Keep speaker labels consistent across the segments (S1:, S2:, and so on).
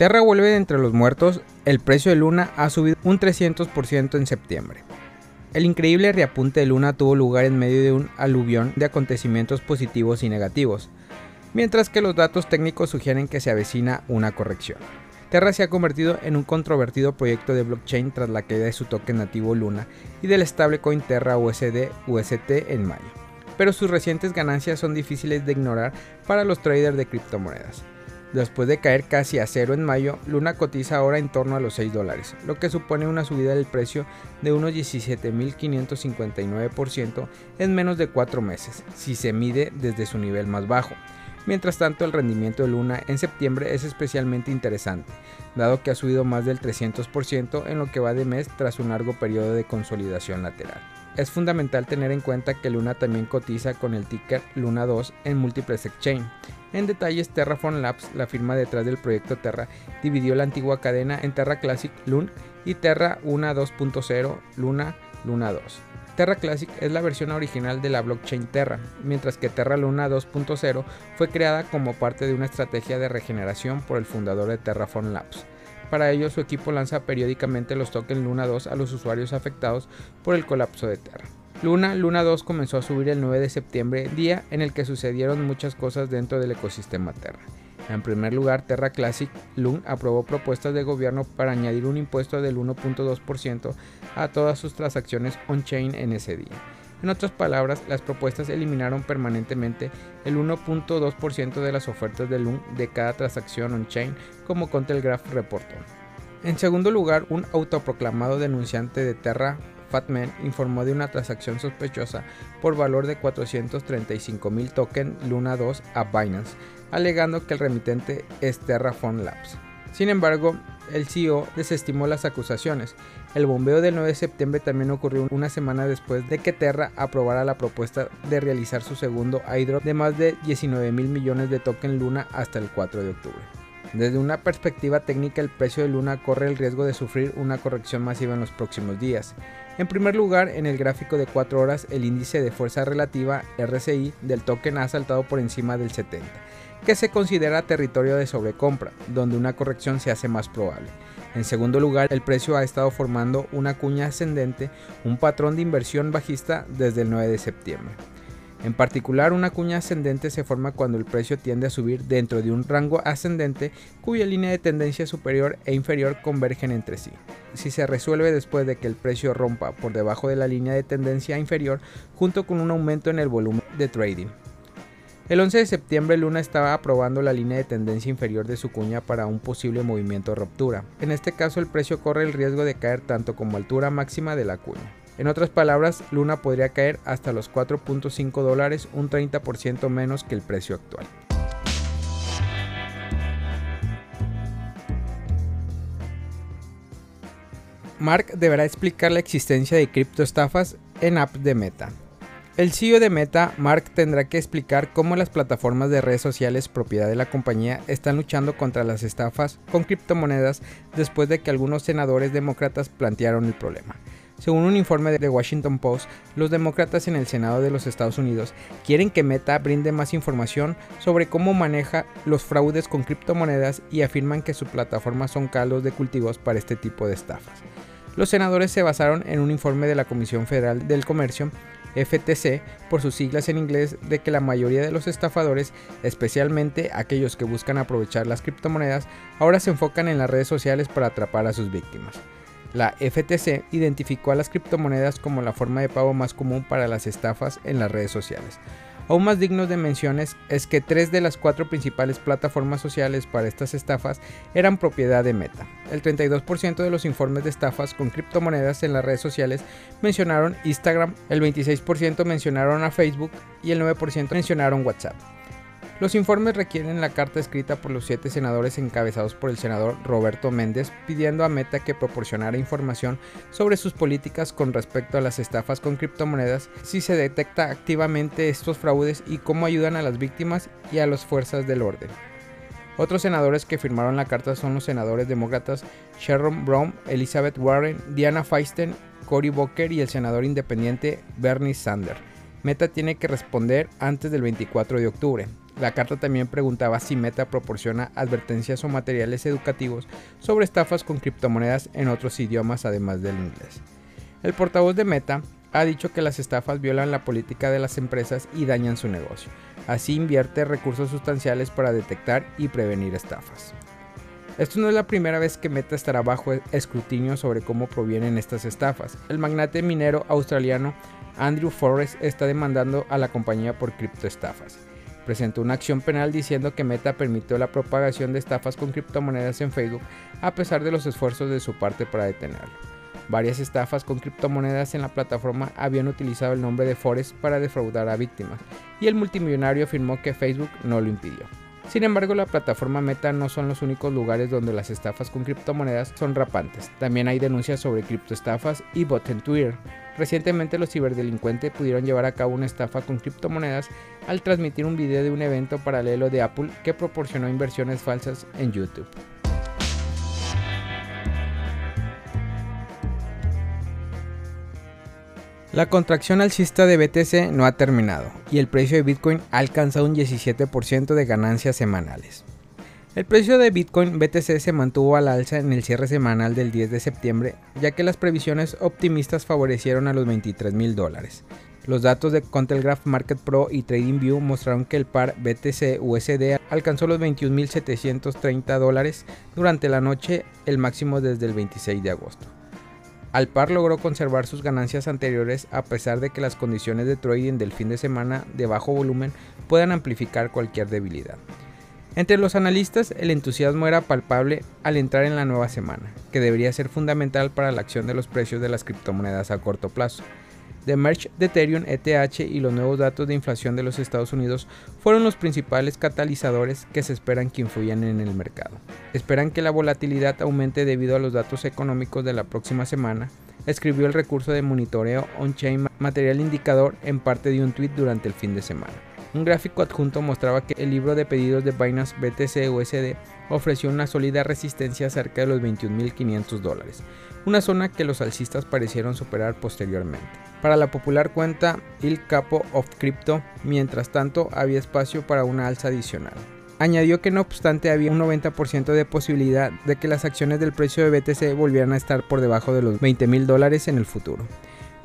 S1: Terra vuelve de entre los muertos, el precio de Luna ha subido un 300% en septiembre. El increíble reapunte de Luna tuvo lugar en medio de un aluvión de acontecimientos positivos y negativos, mientras que los datos técnicos sugieren que se avecina una corrección. Terra se ha convertido en un controvertido proyecto de blockchain tras la caída de su token nativo Luna y del stablecoin Terra USD UST en mayo, pero sus recientes ganancias son difíciles de ignorar para los traders de criptomonedas. Después de caer casi a cero en mayo, Luna cotiza ahora en torno a los 6 dólares, lo que supone una subida del precio de unos 17.559% en menos de 4 meses, si se mide desde su nivel más bajo. Mientras tanto, el rendimiento de Luna en septiembre es especialmente interesante, dado que ha subido más del 300% en lo que va de mes tras un largo periodo de consolidación lateral. Es fundamental tener en cuenta que Luna también cotiza con el ticker Luna 2 en múltiples exchange. En detalles, Terraform Labs, la firma detrás del proyecto Terra, dividió la antigua cadena en Terra Classic Lun y Terra 1 2.0 Luna Luna 2. Terra Classic es la versión original de la blockchain Terra, mientras que Terra Luna 2.0 fue creada como parte de una estrategia de regeneración por el fundador de Terraform Labs. Para ello, su equipo lanza periódicamente los tokens Luna 2 a los usuarios afectados por el colapso de Terra. Luna, Luna 2 comenzó a subir el 9 de septiembre, día en el que sucedieron muchas cosas dentro del ecosistema Terra. En primer lugar, Terra Classic Luna aprobó propuestas de gobierno para añadir un impuesto del 1.2% a todas sus transacciones on-chain en ese día. En otras palabras, las propuestas eliminaron permanentemente el 1.2% de las ofertas de LUN de cada transacción on-chain, como Contelegraph reportó. En segundo lugar, un autoproclamado denunciante de Terra, Fatman, informó de una transacción sospechosa por valor de 435 mil token Luna 2 a Binance, alegando que el remitente es Terraform Labs. Sin embargo, el CEO desestimó las acusaciones. El bombeo del 9 de septiembre también ocurrió una semana después de que Terra aprobara la propuesta de realizar su segundo airdrop de más de 19 mil millones de token Luna hasta el 4 de octubre. Desde una perspectiva técnica, el precio de Luna corre el riesgo de sufrir una corrección masiva en los próximos días. En primer lugar, en el gráfico de 4 horas, el índice de fuerza relativa RSI del token ha saltado por encima del 70 que se considera territorio de sobrecompra, donde una corrección se hace más probable. En segundo lugar, el precio ha estado formando una cuña ascendente, un patrón de inversión bajista desde el 9 de septiembre. En particular, una cuña ascendente se forma cuando el precio tiende a subir dentro de un rango ascendente cuya línea de tendencia superior e inferior convergen entre sí. Si se resuelve después de que el precio rompa por debajo de la línea de tendencia inferior junto con un aumento en el volumen de trading. El 11 de septiembre Luna estaba aprobando la línea de tendencia inferior de su cuña para un posible movimiento de ruptura. En este caso el precio corre el riesgo de caer tanto como altura máxima de la cuña. En otras palabras, Luna podría caer hasta los 4.5 dólares, un 30% menos que el precio actual. Mark deberá explicar la existencia de criptoestafas en app de Meta. El CEO de Meta, Mark, tendrá que explicar cómo las plataformas de redes sociales propiedad de la compañía están luchando contra las estafas con criptomonedas después de que algunos senadores demócratas plantearon el problema. Según un informe de Washington Post, los demócratas en el Senado de los Estados Unidos quieren que Meta brinde más información sobre cómo maneja los fraudes con criptomonedas y afirman que su plataforma son caldos de cultivos para este tipo de estafas. Los senadores se basaron en un informe de la Comisión Federal del Comercio FTC por sus siglas en inglés de que la mayoría de los estafadores, especialmente aquellos que buscan aprovechar las criptomonedas, ahora se enfocan en las redes sociales para atrapar a sus víctimas. La FTC identificó a las criptomonedas como la forma de pago más común para las estafas en las redes sociales. Aún más digno de menciones es que tres de las cuatro principales plataformas sociales para estas estafas eran propiedad de Meta. El 32% de los informes de estafas con criptomonedas en las redes sociales mencionaron Instagram, el 26% mencionaron a Facebook y el 9% mencionaron WhatsApp. Los informes requieren la carta escrita por los siete senadores encabezados por el senador Roberto Méndez pidiendo a Meta que proporcionara información sobre sus políticas con respecto a las estafas con criptomonedas, si se detecta activamente estos fraudes y cómo ayudan a las víctimas y a las fuerzas del orden. Otros senadores que firmaron la carta son los senadores demócratas Sharon Brown, Elizabeth Warren, Diana Feisten, Cory Booker y el senador independiente Bernie Sanders. Meta tiene que responder antes del 24 de octubre. La carta también preguntaba si Meta proporciona advertencias o materiales educativos sobre estafas con criptomonedas en otros idiomas además del inglés. El portavoz de Meta ha dicho que las estafas violan la política de las empresas y dañan su negocio. Así invierte recursos sustanciales para detectar y prevenir estafas. Esto no es la primera vez que Meta estará bajo escrutinio sobre cómo provienen estas estafas. El magnate minero australiano Andrew Forrest está demandando a la compañía por criptoestafas. Presentó una acción penal diciendo que Meta permitió la propagación de estafas con criptomonedas en Facebook a pesar de los esfuerzos de su parte para detenerlo. Varias estafas con criptomonedas en la plataforma habían utilizado el nombre de Forest para defraudar a víctimas, y el multimillonario afirmó que Facebook no lo impidió. Sin embargo, la plataforma Meta no son los únicos lugares donde las estafas con criptomonedas son rapantes. También hay denuncias sobre criptoestafas y bots en Twitter. Recientemente los ciberdelincuentes pudieron llevar a cabo una estafa con criptomonedas al transmitir un video de un evento paralelo de Apple que proporcionó inversiones falsas en YouTube. La contracción alcista de BTC no ha terminado y el precio de Bitcoin ha alcanzado un 17% de ganancias semanales. El precio de Bitcoin BTC se mantuvo al alza en el cierre semanal del 10 de septiembre, ya que las previsiones optimistas favorecieron a los 23 mil dólares. Los datos de Contelegraph Market Pro y TradingView mostraron que el par BTC-USD alcanzó los 21.730 dólares durante la noche, el máximo desde el 26 de agosto. Alpar logró conservar sus ganancias anteriores a pesar de que las condiciones de trading del fin de semana de bajo volumen puedan amplificar cualquier debilidad. Entre los analistas, el entusiasmo era palpable al entrar en la nueva semana, que debería ser fundamental para la acción de los precios de las criptomonedas a corto plazo. The Merge de Ethereum, ETH y los nuevos datos de inflación de los Estados Unidos fueron los principales catalizadores que se esperan que influyan en el mercado. Esperan que la volatilidad aumente debido a los datos económicos de la próxima semana, escribió el recurso de monitoreo on-chain material indicador en parte de un tweet durante el fin de semana. Un gráfico adjunto mostraba que el libro de pedidos de Binance BTC USD ofreció una sólida resistencia cerca de los 21.500 dólares, una zona que los alcistas parecieron superar posteriormente. Para la popular cuenta Il Capo of Crypto, mientras tanto había espacio para una alza adicional. Añadió que no obstante había un 90% de posibilidad de que las acciones del precio de BTC volvieran a estar por debajo de los 20 dólares en el futuro.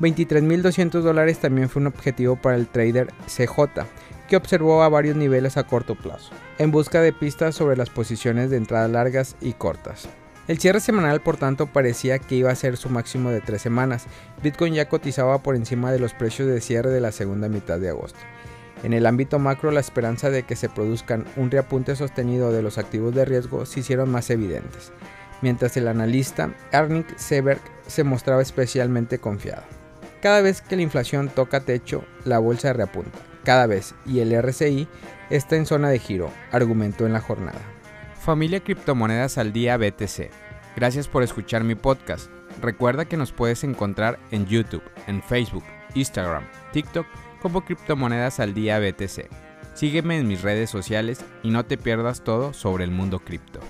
S1: 23.200 dólares también fue un objetivo para el trader CJ, que observó a varios niveles a corto plazo, en busca de pistas sobre las posiciones de entrada largas y cortas. El cierre semanal, por tanto, parecía que iba a ser su máximo de tres semanas. Bitcoin ya cotizaba por encima de los precios de cierre de la segunda mitad de agosto. En el ámbito macro, la esperanza de que se produzcan un reapunte sostenido de los activos de riesgo se hicieron más evidentes, mientras el analista Ernie Seberg se mostraba especialmente confiado. Cada vez que la inflación toca techo, la bolsa reapunta cada vez y el RCI está en zona de giro, argumentó en la jornada. Familia Criptomonedas al Día BTC. Gracias por escuchar mi podcast. Recuerda que nos puedes encontrar en YouTube, en Facebook, Instagram, TikTok como Criptomonedas al Día BTC. Sígueme en mis redes sociales y no te pierdas todo sobre el mundo cripto.